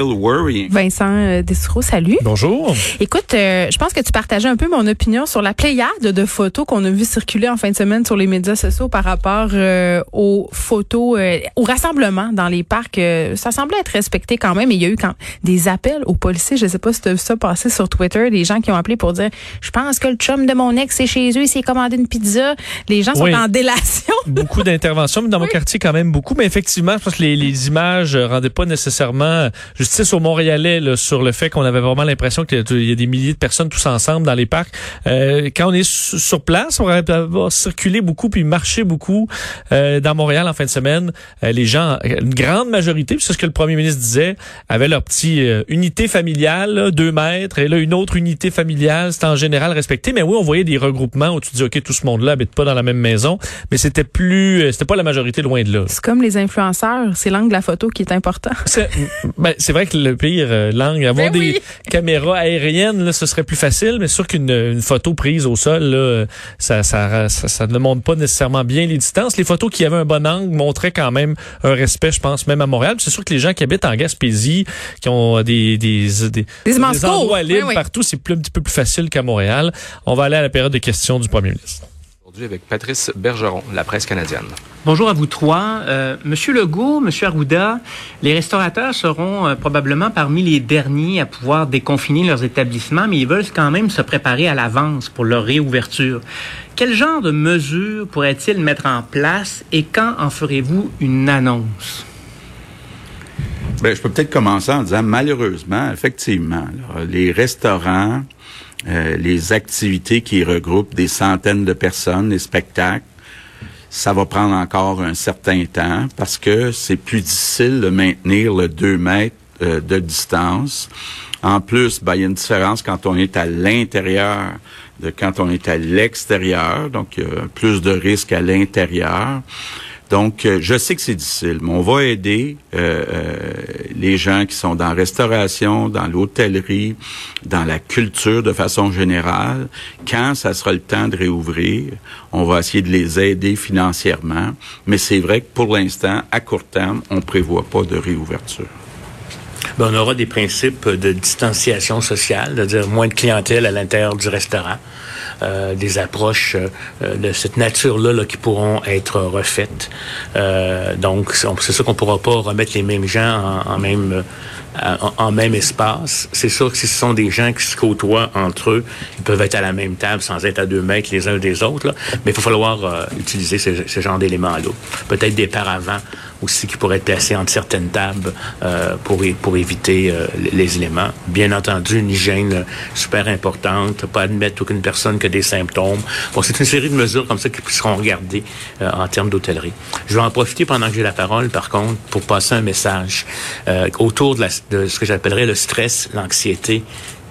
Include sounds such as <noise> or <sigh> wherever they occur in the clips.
Vincent euh, salut. Bonjour. Écoute, euh, je pense que tu partageais un peu mon opinion sur la pléiade de photos qu'on a vu circuler en fin de semaine sur les médias sociaux par rapport euh, aux photos, euh, au rassemblement dans les parcs. Euh, ça semblait être respecté quand même. Et il y a eu quand des appels aux policiers. Je sais pas si tu as vu ça passer sur Twitter, des gens qui ont appelé pour dire, je pense que le chum de mon ex est chez eux, il s'est commandé une pizza. Les gens sont Oui. en délation. <laughs> Beaucoup d'interventions, mais dans mon Oui. quartier, quand même beaucoup. Mais effectivement, je pense que les, les images rendaient pas nécessairement justice au Montréalais là, sur le fait qu'on avait vraiment l'impression qu'il y a- il y a des milliers de personnes tous ensemble dans les parcs. Euh, quand on est su- sur place, on va avoir circulé beaucoup puis marché beaucoup euh, dans Montréal en fin de semaine. Euh, les gens, une grande majorité, c'est ce que le premier ministre disait, avaient leur petite euh, unité familiale, là, deux mètres, et là une autre unité familiale, c'était en général respecté. Mais oui, on voyait des regroupements où tu dis ok, tout ce monde-là habite pas dans la même maison, mais c'était plus, euh, c'était pas la majorité loin de là. C'est comme les influenceurs, c'est l'angle de la photo qui est important. C'est ben, c'est vrai que le pire euh, langue, avoir Ben des oui. <laughs> caméras aériennes, là, ce serait plus facile, mais sûr qu'une une photo prise au sol, là, ça, ça, ça, ça ne montre pas nécessairement bien les distances. Les photos qui avaient un bon angle montraient quand même un respect, je pense, même à Montréal. C'est sûr que les gens qui habitent en Gaspésie, qui ont des, des, des, Des endroits libres oui. partout, c'est plus, un petit peu plus facile qu'à Montréal. On va aller à la période de questions du premier ministre. Aujourd'hui avec Patrice Bergeron, la presse canadienne. Bonjour à vous trois. Euh, Monsieur Legault, Monsieur Arruda, les restaurateurs seront euh, probablement parmi les derniers à pouvoir déconfiner leurs établissements, mais ils veulent quand même se préparer à l'avance pour leur réouverture. Quel genre de mesures pourraient-ils mettre en place et quand en ferez-vous une annonce? Ben, je peux peut-être commencer en disant malheureusement, effectivement, là, les restaurants, euh, les activités qui regroupent des centaines de personnes, les spectacles, ça va prendre encore un certain temps parce que c'est plus difficile de maintenir le 2 mètres euh, de distance. En plus, ben, il y a une différence quand on est à l'intérieur de quand on est à l'extérieur, donc il plus de risques à l'intérieur. Donc, euh, je sais que c'est difficile, mais on va aider euh, euh, les gens qui sont dans la restauration, dans l'hôtellerie, dans la culture de façon générale. Quand ça sera le temps de réouvrir, on va essayer de les aider financièrement. Mais c'est vrai que pour l'instant, à court terme, on prévoit pas de réouverture. Ben, on aura des principes de distanciation sociale, c'est-à-dire moins de clientèle à l'intérieur du restaurant, euh, des approches euh, de cette nature-là là, qui pourront être refaites. Euh, donc, c'est sûr qu'on pourra pas remettre les mêmes gens en, même en, même espace. C'est sûr que si ce sont des gens qui se côtoient entre eux, ils peuvent être à la même table sans être à deux mètres les uns des autres. là. Mais il faut falloir utiliser ce, ce genre d'éléments-là. Peut-être des paravents aussi qui pourraient être placés entre certaines tables euh, pour, pour éviter euh, les, les éléments. Bien entendu, une hygiène euh, super importante, pas admettre aucune personne qui a des symptômes. Bon, c'est une série de mesures comme ça qui seront regardées euh, en termes d'hôtellerie. Je vais en profiter pendant que j'ai la parole, par contre, pour passer un message euh, autour de, la, de ce que j'appellerais le stress, l'anxiété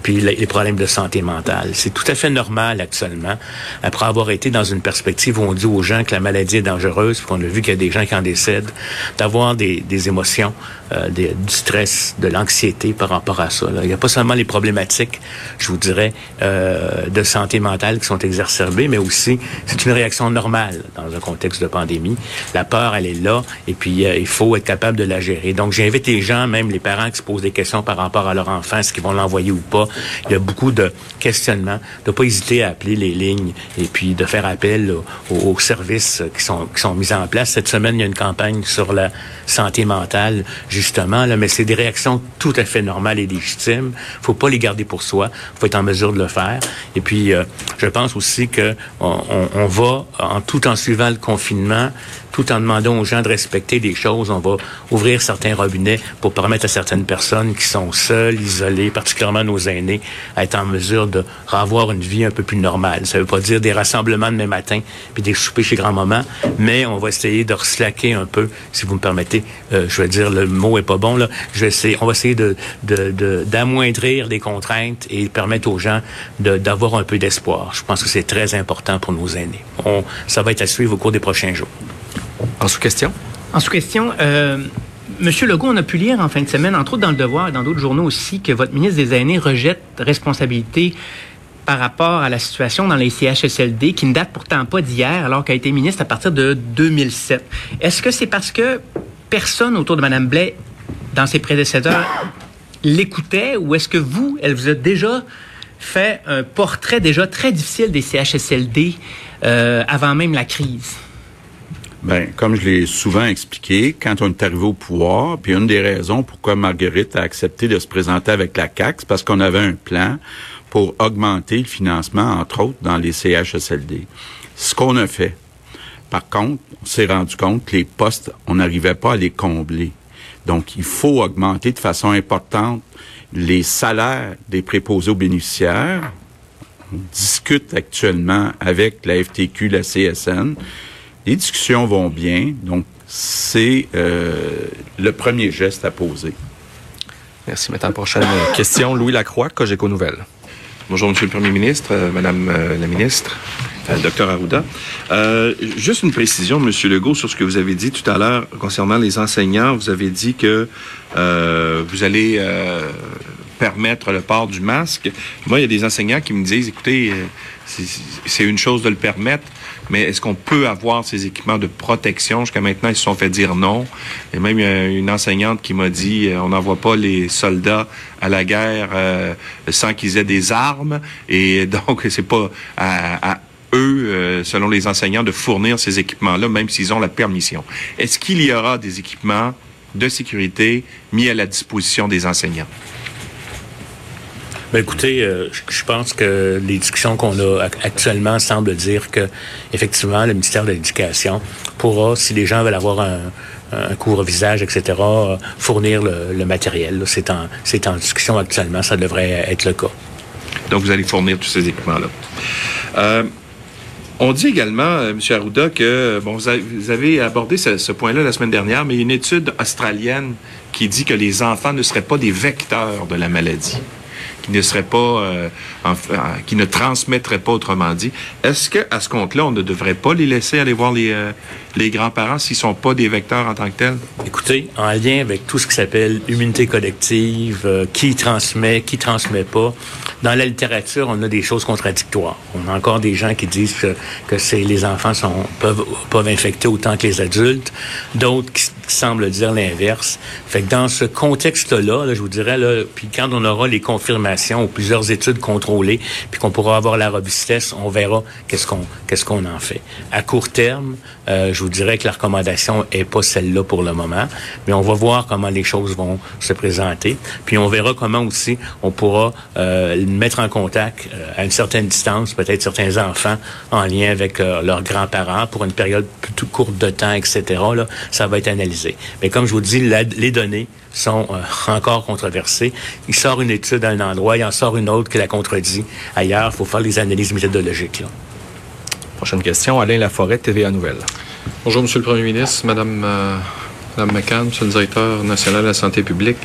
puis les problèmes de santé mentale. C'est tout à fait normal actuellement, après avoir été dans une perspective où on dit aux gens que la maladie est dangereuse, puis qu'on a vu qu'il y a des gens qui en décèdent, d'avoir des, des émotions, euh, du stress, de l'anxiété par rapport à ça. là. Il n'y a pas seulement les problématiques, je vous dirais, euh, de santé mentale qui sont exacerbées, mais aussi c'est une réaction normale dans un contexte de pandémie. La peur, elle est là, et puis euh, il faut être capable de la gérer. Donc j'invite les gens, même les parents qui se posent des questions par rapport à leur enfant, est-ce qu'ils vont l'envoyer ou pas? Il y a beaucoup de questionnements, de pas hésiter à appeler les lignes et puis de faire appel aux, services qui sont qui sont mis en place. Cette semaine, il y a une campagne sur la santé mentale, justement, mais c'est des réactions tout à fait normales et légitimes. Faut pas les garder pour soi. Faut être en mesure de le faire. Et puis, euh, je pense aussi que on, va, tout en suivant le confinement, tout en demandant aux gens de respecter des choses. On va ouvrir certains robinets pour permettre à certaines personnes qui sont seules, isolées, particulièrement nos aînés, à être en mesure de revoir une vie un peu plus normale. Ça veut pas dire des rassemblements demain matin puis des soupers chez grand-maman, mais on va essayer de reslaquer un peu, si vous me permettez. Euh, je vais dire, le mot est pas bon, là. Je vais essayer, on va essayer de, d'amoindrir de, les contraintes et permettre aux gens d'avoir un peu d'espoir. Je pense que c'est très important pour nos aînés. On, ça va être à suivre au cours des prochains jours. En sous-question? Euh, Monsieur Legault, on a pu lire en fin de semaine, entre autres dans Le Devoir et dans d'autres journaux aussi, que votre ministre des Aînés rejette responsabilité par rapport à la situation dans les CHSLD, qui ne date pourtant pas d'hier, alors qu'elle a été ministre à partir de 2007. Est-ce que c'est parce que personne autour de Mme Blais, dans ses prédécesseurs, l'écoutait, ou est-ce que vous, elle vous a déjà fait un portrait déjà très difficile des CHSLD euh, avant même la crise? Ben, comme je l'ai souvent expliqué, quand on est arrivé au pouvoir, puis une des raisons pourquoi Marguerite a accepté de se présenter avec la CAC, c'est parce qu'on avait un plan pour augmenter le financement, entre autres, dans les CHSLD. Ce qu'on a fait. Par contre, on s'est rendu compte que les postes, on n'arrivait pas à les combler. Donc, il faut augmenter de façon importante les salaires des préposés aux bénéficiaires. On discute actuellement avec la FTQ, la CSN. Les discussions vont bien, donc c'est euh, le premier geste à poser. Merci. Maintenant, prochaine question. Louis Lacroix, Cogeco Nouvelles. Bonjour, Monsieur le Premier ministre, euh, Madame euh, la ministre, euh, Docteur Arruda. juste une précision, Monsieur Legault, sur ce que vous avez dit tout à l'heure concernant les enseignants. Vous avez dit que vous allez permettre le port du masque. Moi, il y a des enseignants qui me disent, écoutez, c'est une chose de le permettre, mais est-ce qu'on peut avoir ces équipements de protection? Jusqu'à maintenant, ils se sont fait dire non. Et même, une enseignante qui m'a dit, euh, on n'envoie pas les soldats à la guerre euh, sans qu'ils aient des armes. Et <laughs> donc, c'est pas à, eux, euh, selon les enseignants, de fournir ces équipements-là, même s'ils ont la permission. Est-ce qu'il y aura des équipements de sécurité mis à la disposition des enseignants? Ben écoutez, euh, je pense que les discussions qu'on a actuellement semblent dire que effectivement le ministère de l'Éducation pourra, si les gens veulent avoir un, un cours au visage, etc., fournir le, matériel. C'est en, discussion actuellement. Ça devrait être le cas. Donc, vous allez fournir tous ces équipements-là. Euh, on dit également, euh, M. Arruda, que bon, vous avez, abordé ce, ce point-là la semaine dernière, mais il y a une étude australienne qui dit que les enfants ne seraient pas des vecteurs de la maladie qui ne serait pas, euh, transmettrait pas, autrement dit. Est-ce que à ce compte-là, on ne devrait pas les laisser aller voir les, euh, les grands-parents s'ils sont pas des vecteurs en tant que tels? Écoutez, en lien avec tout ce qui s'appelle immunité collective, euh, qui transmet, qui transmet pas, dans la littérature, on a des choses contradictoires. On a encore des gens qui disent que, c'est les enfants sont, peuvent, peuvent infecter autant que les adultes, d'autres qui, semblent dire l'inverse. Fait que dans ce contexte-là, là, je vous dirais, là, puis quand on aura les confirmations ou plusieurs études contrôlées, puis qu'on pourra avoir la robustesse, on verra qu'est-ce qu'on qu'est-ce qu'on en fait. À court terme, euh, je vous dirais que la recommandation est pas celle-là pour le moment, mais on va voir comment les choses vont se présenter. Puis on verra comment aussi on pourra euh, mettre en contact euh, à une certaine distance peut-être certains enfants en lien avec euh, leurs grands-parents pour une période plus courte de temps, etc. Là, ça va être analysé. Mais comme je vous dis, les données sont encore controversées. Il sort une étude à un endroit, il en sort une autre qui la contredit ailleurs. Il faut faire les analyses méthodologiques. Là. Prochaine question, Alain Laforêt, TVA Nouvelle. Bonjour, Monsieur le Premier ministre, Madame, euh, Madame McCann, Monsieur le Directeur national de la santé publique.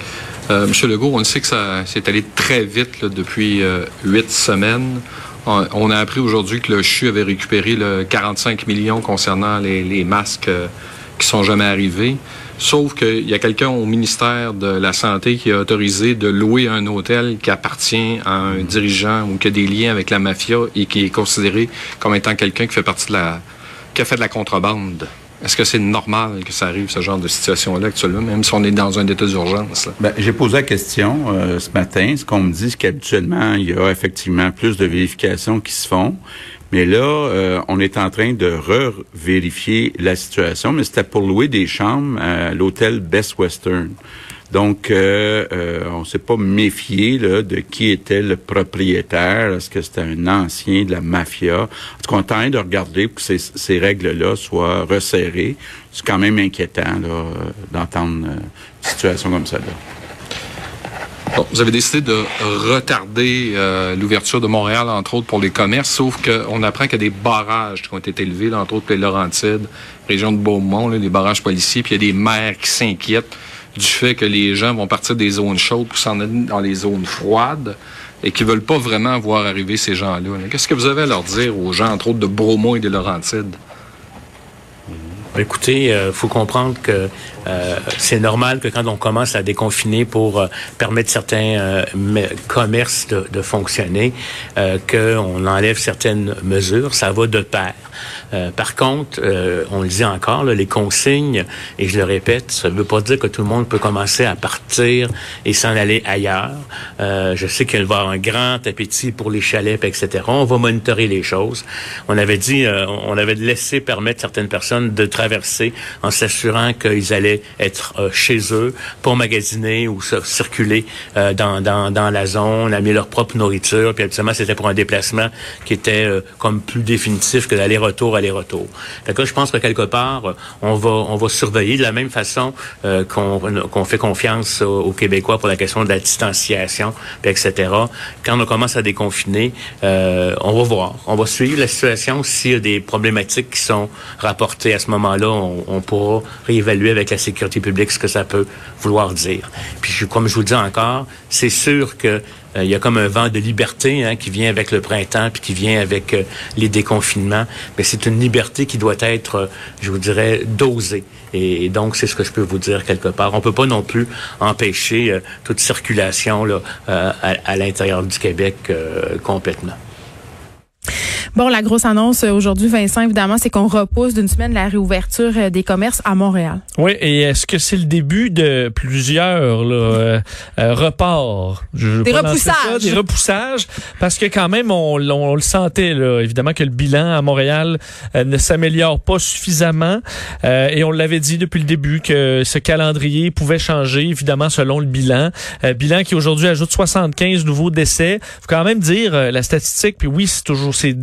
Euh, Monsieur Legault, on sait que ça s'est allé très vite depuis euh, huit semaines. On, a appris aujourd'hui que le CHU avait récupéré le 45 millions concernant les, les masques qui sont jamais arrivés. Sauf qu'il y a quelqu'un au ministère de la Santé qui a autorisé de louer un hôtel qui appartient à un dirigeant ou qui a des liens avec la mafia et qui est considéré comme étant quelqu'un qui fait partie de la... qui a fait de la contrebande. Est-ce que c'est normal que ça arrive, ce genre de situation-là actuellement, même si on est dans un état d'urgence? Ben, j'ai posé la question euh, ce matin. Ce qu'on me dit, c'est qu'habituellement, il y a effectivement plus de vérifications qui se font. Mais là, euh, on est en train de re-vérifier la situation, mais c'était pour louer des chambres à l'hôtel Best Western. Donc, euh, euh, on s'est pas méfié de qui était le propriétaire. Est-ce que c'était un ancien de la mafia? En tout cas, on train de regarder pour que ces, règles-là soient resserrées. C'est quand même inquiétant d'entendre euh, une situation comme ça. Là. Bon, vous avez décidé de retarder euh, l'ouverture de Montréal, entre autres, pour les commerces, sauf qu'on apprend qu'il y a des barrages qui ont été élevés, entre autres les Laurentides, région de Beaumont, là, des barrages policiers, puis il y a des maires qui s'inquiètent du fait que les gens vont partir des zones chaudes pour s'en aller dans les zones froides et qui veulent pas vraiment voir arriver ces gens-là. là. Qu'est-ce que vous avez à leur dire aux gens, entre autres, de Beaumont et des Laurentides? Écoutez, il faut comprendre que euh, c'est normal que quand on commence à déconfiner pour euh, permettre certains euh, me- commerces de, de fonctionner, euh, qu'on enlève certaines mesures, ça va de pair. Euh, par contre, euh, on le dit encore, là, les consignes, et je le répète, ça ne veut pas dire que tout le monde peut commencer à partir et s'en aller ailleurs. Euh, je sais qu'il va y avoir un grand appétit pour les chalets, etc. On va monitorer les choses. On avait dit, euh, on avait laissé permettre certaines personnes de traverser en s'assurant qu'ils allaient être euh, chez eux pour magasiner ou circuler euh, dans, dans, dans la zone, amener leur propre nourriture. Puis habituellement, c'était pour un déplacement qui était comme plus définitif que l'aller-retour, aller-retour. Fait que là, je pense que quelque part, on va on va surveiller de la même façon euh, qu'on fait confiance aux, Québécois pour la question de la distanciation, puis etc. Quand on commence à déconfiner, euh, on va voir, on va suivre la situation. S'il y a des problématiques qui sont rapportées à ce moment-là, on, pourra réévaluer avec la sécurité publique ce que ça peut vouloir dire. Puis comme je vous dis encore, c'est sûr que il y a comme un vent de liberté hein, qui vient avec le printemps puis qui vient avec euh, les déconfinements. Mais c'est une liberté qui doit être, euh, je vous dirais, dosée. Et, donc, c'est ce que je peux vous dire quelque part. On peut pas non plus empêcher euh, toute circulation là, euh, à, à l'intérieur du Québec euh, complètement. Bon, la grosse annonce euh, aujourd'hui, Vincent, évidemment, c'est qu'on repousse d'une semaine la réouverture euh, des commerces à Montréal. Oui, et est-ce que c'est le début de plusieurs là, euh, euh, reports? Je Des ça, repoussages. des repoussages, parce que quand même, on, on le sentait, là, évidemment, que le bilan à Montréal euh, ne s'améliore pas suffisamment. Euh, et on l'avait dit depuis le début que ce calendrier pouvait changer, évidemment, selon le bilan. Euh, bilan qui aujourd'hui ajoute 75 nouveaux décès. faut quand même dire euh, la statistique, puis oui, c'est toujours c'est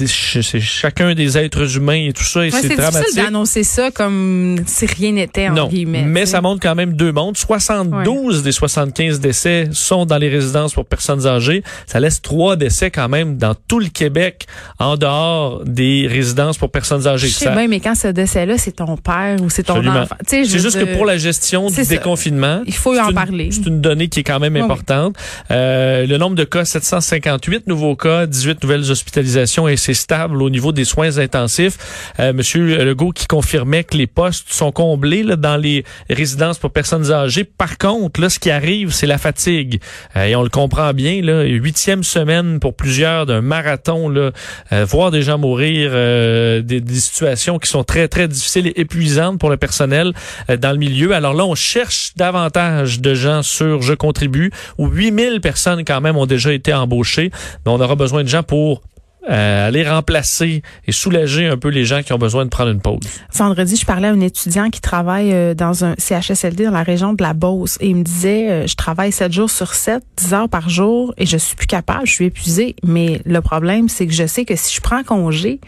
c'est chacun des êtres humains et tout ça, et Ouais, c'est c'est dramatique. difficile d'annoncer ça comme si rien n'était, en Non, guillemets. mais ça montre quand même deux mondes. 72 des 75 décès sont dans les résidences pour personnes âgées. Ça laisse trois décès quand même dans tout le Québec en dehors des résidences pour personnes âgées. Je sais Ça- bien, mais quand ce décès-là, c'est ton père ou c'est ton Absolument. enfant. C'est juste que pour la gestion du ça. déconfinement, Il faut en une- parler. C'est une donnée qui est quand même oui. importante. Euh, le nombre de cas, 758 nouveaux cas, 18 nouvelles hospitalisations et c'est au niveau des soins intensifs. Euh, Monsieur Legault qui confirmait que les postes sont comblés dans les résidences pour personnes âgées. Par contre, là, ce qui arrive, c'est la fatigue. Euh, et on le comprend bien, là, huitième semaine pour plusieurs d'un marathon, là, euh, voir des gens mourir, euh, des, des situations qui sont très, très difficiles et épuisantes pour le personnel euh, dans le milieu. Alors là, on cherche davantage de gens sur Je contribue, où 8000 personnes quand même ont déjà été embauchées. Mais on aura besoin de gens pour euh, aller remplacer et soulager un peu les gens qui ont besoin de prendre une pause. Vendredi, je parlais à un étudiant qui travaille euh, dans un CHSLD dans la région de la Beauce et il me disait euh, je travaille 7 jours sur 7, 10 heures par jour et je suis plus capable, je suis épuisée. Mais le problème, c'est que je sais que si je prends congé,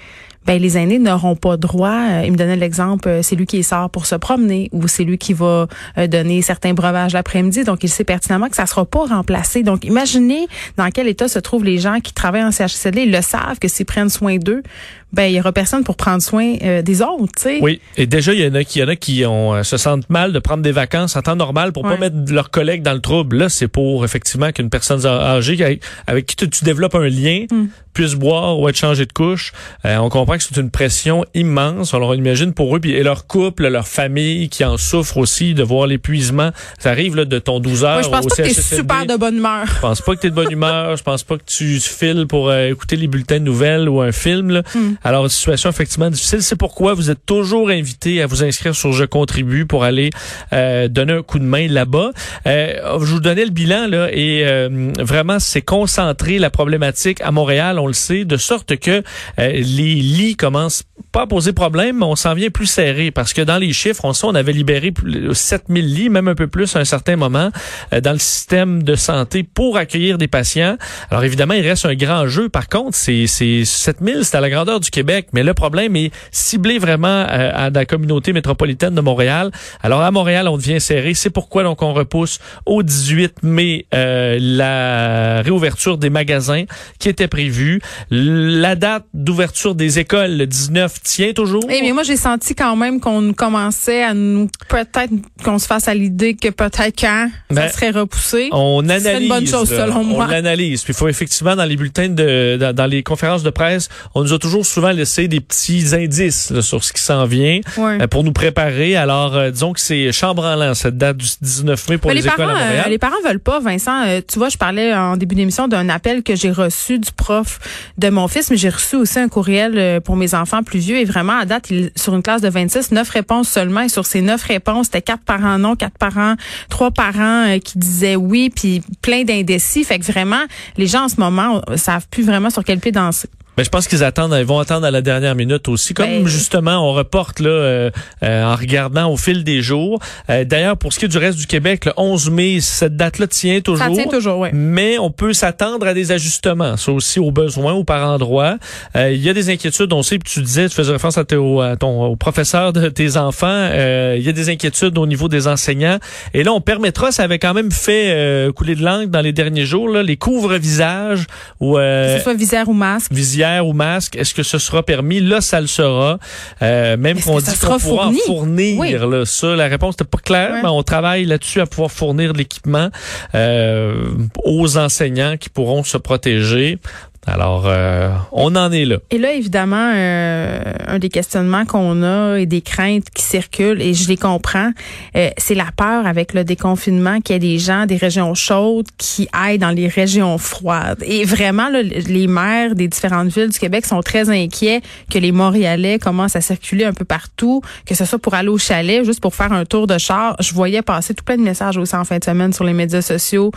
ben les aînés n'auront pas droit. euh, il me donnait l'exemple, euh, c'est lui qui sort pour se promener ou c'est lui qui va euh, donner certains breuvages l'après-midi. Donc il sait pertinemment que ça sera pas remplacé. Donc imaginez dans quel état se trouvent les gens qui travaillent en CHSLD. Ils le savent que s'ils prennent soin d'eux, ben il y aura personne pour prendre soin euh, des autres. tu sais. Oui, et déjà, il y en a qui, y en a qui ont, euh, se sentent mal de prendre des vacances en temps normal pour Ouais. pas mettre leurs collègues dans le trouble. Là, c'est pour effectivement qu'une personne âgée avec, avec qui tu, tu développes un lien Mm. puisse boire ou être changé de couche. Euh, on comprend que c'est une pression immense. Alors, on imagine pour eux puis, et leur couple, leur famille qui en souffrent aussi de voir l'épuisement. Ça arrive là, de ton 12 heures Moi, je pense au pas que t'es super de bonne humeur. Je pense pas que tu es de bonne humeur. Je pense pas que tu files pour euh, écouter les bulletins de nouvelles ou un film. Là. Mm. Alors, situation effectivement difficile. C'est pourquoi vous êtes toujours invité à vous inscrire sur Je contribue pour aller euh, donner un coup de main là-bas. Euh, je vous donnais le bilan là et euh, vraiment c'est concentré la problématique à Montréal, on le sait, de sorte que les lits commencent pas à poser problème, mais on s'en vient plus serré parce que dans les chiffres, on sait, on avait libéré 7000 lits, même un peu plus à un certain moment dans le système de santé pour accueillir des patients. Alors évidemment, il reste un grand jeu. Par contre, c'est 7000, c'est à la grandeur du Québec, mais le problème est ciblé vraiment à la communauté métropolitaine de Montréal. Alors à Montréal, on devient serré. C'est pourquoi donc on repousse au 18 mai euh, la réouverture des magasins qui était prévue. La date d'ouverture des écoles, le 19, tient toujours. Eh, mais moi j'ai senti quand même qu'on commençait à nous peut-être qu'on se fasse à l'idée que peut-être quand ça ben, serait repoussé. On analyse. C'est une bonne chose selon moi. On analyse. Puis il faut effectivement dans les bulletins de dans, les conférences de presse, on nous a toujours souvent laissé des petits indices sur ce qui s'en vient euh, pour nous préparer. Alors euh, disons que c'est chambranlant cette date du 19 mai pour les, écoles à Montréal. Euh, les parents veulent pas, Vincent. tu vois, je parlais en début d'émission d'un appel que j'ai reçu du prof de mon fils, mais j'ai reçu aussi un courriel pour mes enfants plus vieux. Et vraiment, à date, il, sur une classe de 26, neuf réponses seulement. Et sur ces neuf réponses, c'était quatre parents non, quatre parents, trois parents qui disaient oui, puis plein d'indécis. Fait que vraiment, les gens en ce moment savent plus vraiment sur quel pied danser. Ben, je pense qu'ils attendent, ils vont attendre à la dernière minute aussi, comme ben, justement on reporte là euh, euh, en regardant au fil des jours. Euh, d'ailleurs, pour ce qui est du reste du Québec, le 11 mai, cette date-là tient toujours. Ça tient toujours, oui. Mais on peut s'attendre à des ajustements, ça aussi au besoin ou par endroit. Il y a des inquiétudes, on sait, puis tu disais, tu faisais référence à, ton au professeur de tes enfants. Il y a des inquiétudes au niveau des enseignants. Et là, on permettra, ça avait quand même fait couler de langue dans les derniers jours, là, les couvre-visages ou que ce soit visière ou masque ou masque, est-ce que ce sera permis? Là, ça le sera. Euh, même qu'on dit qu'on pourra en fournir. Là, ça, la réponse n'était pas claire, mais on travaille là-dessus à pouvoir fournir l'équipement euh, aux enseignants qui pourront se protéger. Alors, euh, on en est là. Et là, évidemment, euh, un des questionnements qu'on a et des craintes qui circulent, et je les comprends, euh, c'est la peur avec le déconfinement qu'il y ait des gens des régions chaudes qui aillent dans les régions froides. Et vraiment, les maires des différentes villes du Québec sont très inquiets que les Montréalais commencent à circuler un peu partout, que ce soit pour aller au chalet, juste pour faire un tour de char. Je voyais passer tout plein de messages aussi en fin de semaine sur les médias sociaux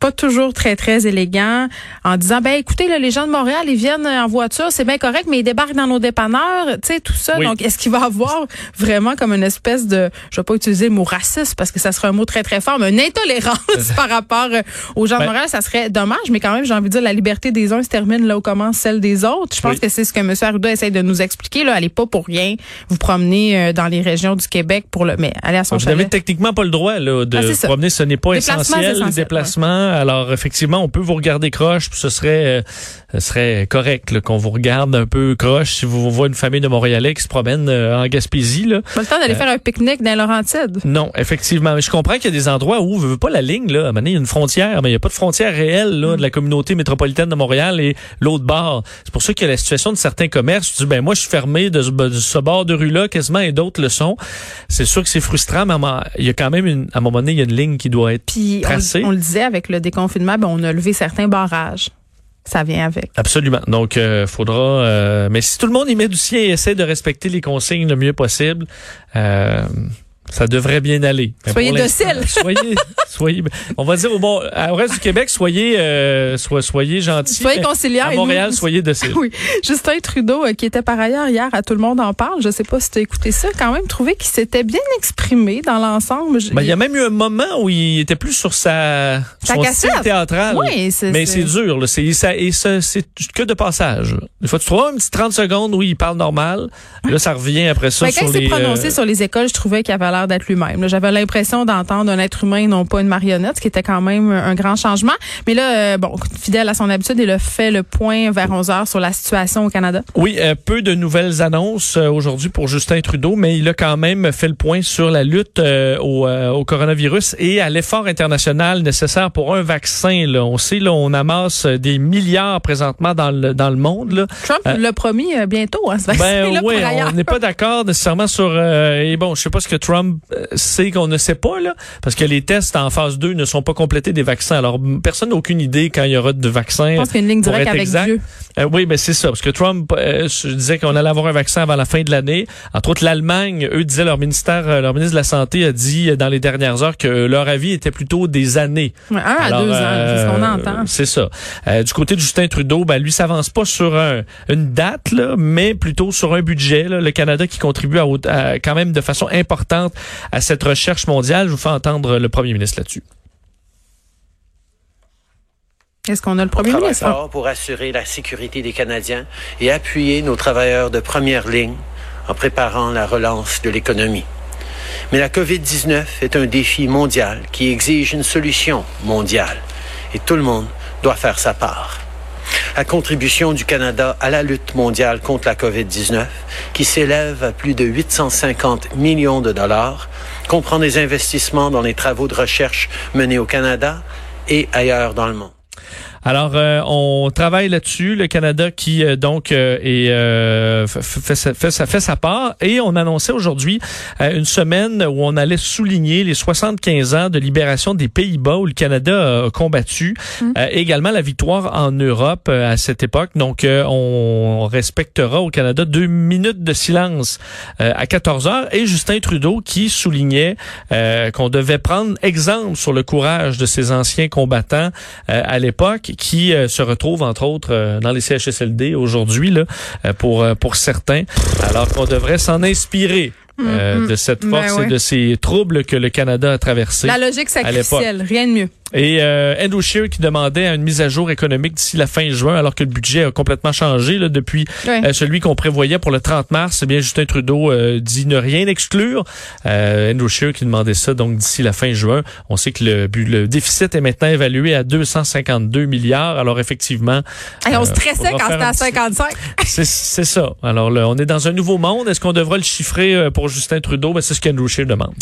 pas toujours très, très élégant en disant, ben écoutez, là, les gens de Montréal, ils viennent en voiture, c'est bien correct, mais ils débarquent dans nos dépanneurs, tu sais, tout ça. Donc, est-ce qu'il va avoir vraiment comme une espèce de, je vais pas utiliser le mot raciste parce que ça serait un mot très, très fort, mais une intolérance <laughs> par rapport euh, aux gens de ben Montréal, ça serait dommage, mais quand même, j'ai envie de dire, la liberté des uns se termine là où commence celle des autres. Je pense que c'est ce que M. Arruda essaie de nous expliquer, là. Allez pas pour rien vous promener euh, dans les régions du Québec pour le, mais allez à son Vous n'avez techniquement pas le droit, là, de ah, promener, ce n'est pas essentiel, les déplacements. Alors, effectivement, on peut vous regarder croche, puis ce serait, euh, serait correct qu'on vous regarde un peu croche si vous voyez une famille de Montréalais qui se promène euh, en Gaspésie. Là. Pas le temps d'aller euh, faire un pique-nique dans Laurentides. Non, effectivement. Mais je comprends qu'il y a des endroits où, veut pas la ligne, là, à il y a une frontière, mais il n'y a pas de frontière réelle là, de la communauté métropolitaine de Montréal et l'autre bord. C'est pour ça qu'il y a la situation de certains commerces. Tu dis, ben moi, je suis fermé de ce, bord de rue-là quasiment et d'autres le sont. C'est sûr que c'est frustrant, mais il y a quand même, une, à un moment donné, il y a une ligne qui doit être Puis tracée. On, on le disait avec le déconfinement ben, on a levé certains barrages. Ça vient avec. Absolument. Donc, euh, faudra. Euh, mais si tout le monde y met du sien et essaie de respecter les consignes le mieux possible, euh, ça devrait bien aller. soyez docile. <laughs> Soyez, soyez. On va dire au bon, au reste du Québec, soyez, euh, soyez gentils. Soyez conciliants. À Montréal, soyez docile. Oui. Justin Trudeau, euh, qui était par ailleurs hier à Tout le monde en parle. Je sais pas si tu as écouté ça. Quand même trouvé qu'il s'était bien exprimé dans l'ensemble. Ben, il y a même eu un moment où il était plus sur sa, sa son style théâtral. Oui, c'est, Mais c'est dur. Là. C'est, ça, et ça, c'est que de passage. Des fois, tu trouves un petit 30 secondes où il parle normal. Là, ça revient après ça. Ben, quand il s'est prononcé euh, sur les écoles, je trouvais qu'il avait l'air d'être lui-même. J'avais l'impression d'entendre un être humain, non pas une marionnette, ce qui était quand même un grand changement. Mais là, euh, bon, fidèle à son habitude, il a fait le point vers 11 heures sur la situation au Canada. Oui, euh, peu de nouvelles annonces euh, aujourd'hui pour Justin Trudeau, mais il a quand même fait le point sur la lutte au, au, coronavirus et à l'effort international nécessaire pour un vaccin. Là. On sait, là, on amasse des milliards présentement dans le, dans le monde. Là. Trump l'a promis bientôt, hein, ce vaccin. Ben, oui, on n'est pas d'accord nécessairement sur... et bon, je sais pas ce que Trump Trump euh, sait qu'on ne sait pas, là, parce que les tests en phase 2 ne sont pas complétés des vaccins. Alors, personne n'a aucune idée quand il y aura de vaccins. Je pense qu'il y a une ligne directe avec Dieu. Euh, oui, mais c'est ça, parce que Trump euh, disait qu'on allait avoir un vaccin avant la fin de l'année. Entre autres, l'Allemagne, eux disaient, leur ministère, leur ministre de la Santé a dit dans les dernières heures que leur avis était plutôt des années. un à deux ans, c'est ce qu'on entend. C'est ça. du côté de Justin Trudeau, ben, lui s'avance pas sur une date, là, mais plutôt sur un budget. Là, le Canada qui contribue à, quand même de façon importante à cette recherche mondiale. Je vous fais entendre le premier ministre là-dessus. Est-ce qu'on a le premier ministre? pour assurer la sécurité des Canadiens et appuyer nos travailleurs de première ligne en préparant la relance de l'économie. Mais la COVID-19 est un défi mondial qui exige une solution mondiale et tout le monde doit faire sa part la contribution du Canada à la lutte mondiale contre la COVID-19, qui s'élève à plus de 850 millions de dollars, comprend des investissements dans les travaux de recherche menés au Canada et ailleurs dans le monde. Alors, euh, on travaille là-dessus. Le Canada qui euh, donc euh, est, fait, fait, fait, sa, fait sa part. Et on annonçait aujourd'hui une semaine où on allait souligner les 75 ans de libération des Pays-Bas où le Canada a combattu. Mmh. également la victoire en Europe à cette époque. Donc, on respectera au Canada deux minutes de silence à 14 heures. Et Justin Trudeau qui soulignait qu'on devait prendre exemple sur le courage de ces anciens combattants à l'époque qui euh, se retrouvent entre autres euh, dans les CHSLD aujourd'hui là euh, pour pour certains alors qu'on devrait s'en inspirer mm, mm. de cette ben force et de ces troubles que le Canada a traversés. La logique sacrificielle, rien de mieux. Et euh, Andrew Scheer qui demandait une mise à jour économique d'ici la fin juin, alors que le budget a complètement changé là, depuis euh, celui qu'on prévoyait pour le 30 mars. Eh bien, Justin Trudeau euh, dit ne rien exclure. Euh, Andrew Scheer qui demandait ça donc d'ici la fin juin. On sait que le, le déficit est maintenant évalué à 252 milliards. Alors effectivement, Et on stressait quand c'était à 55. <laughs> C'est ça. Alors là, on est dans un nouveau monde. Est-ce qu'on devra le chiffrer pour Justin Trudeau? Ben, c'est ce qu'Andrew Scheer demande.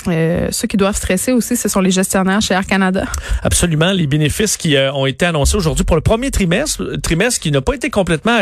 ceux qui doivent stresser aussi, ce sont les gestionnaires chez Air Canada. Absolument absolument les bénéfices qui euh, ont été annoncés aujourd'hui pour le premier trimestre, trimestre qui n'a pas été complètement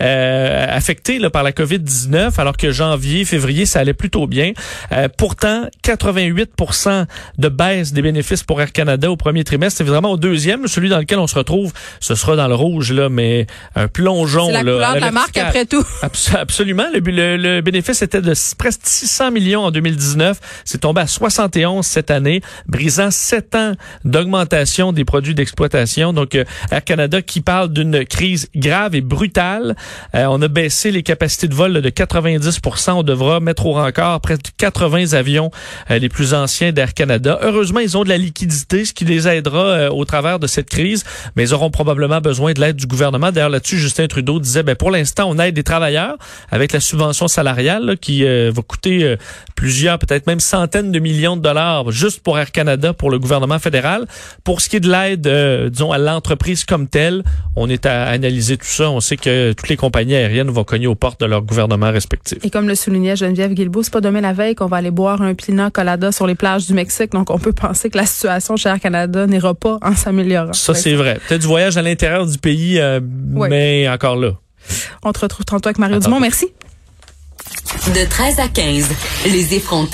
euh, affecté là, par la COVID-19, alors que janvier, février, ça allait plutôt bien. Euh, pourtant, 88% de baisse des bénéfices pour Air Canada au premier trimestre. C'est vraiment au deuxième, celui dans lequel on se retrouve, ce sera dans le rouge, là, mais un plongeon. C'est la couleur de la marque après tout. <laughs> absolument. Le, le, bénéfice était de presque 600 millions en 2019. C'est tombé à 71 cette année, brisant 7 ans d'augmentation des produits d'exploitation. Donc, euh, Air Canada qui parle d'une crise grave et brutale. Euh, on a baissé les capacités de vol de 90% On devra mettre au rencard près de 80 avions euh, les plus anciens d'Air Canada. Heureusement, ils ont de la liquidité, ce qui les aidera au travers de cette crise, mais ils auront probablement besoin de l'aide du gouvernement. D'ailleurs, là-dessus, Justin Trudeau disait, ben, pour l'instant, on aide des travailleurs avec la subvention salariale qui va coûter plusieurs, peut-être même centaines de millions de dollars juste pour Air Canada, pour le gouvernement fédéral. Pour ce qui est de l'aide, euh, disons, à l'entreprise comme telle, on est à analyser tout ça. On sait que toutes les compagnies aériennes vont cogner aux portes de leur gouvernement respectif. Et comme le soulignait Geneviève Guilbeault, c'est pas demain la veille qu'on va aller boire un pina colada sur les plages du Mexique. Donc, on peut penser que la situation chez Air Canada n'ira pas en s'améliorant. Ça, c'est vrai. Peut-être du voyage à l'intérieur du pays, euh, mais encore là. On te retrouve tantôt avec Mario Dumont. Merci. De 13 à 15, les effrontés.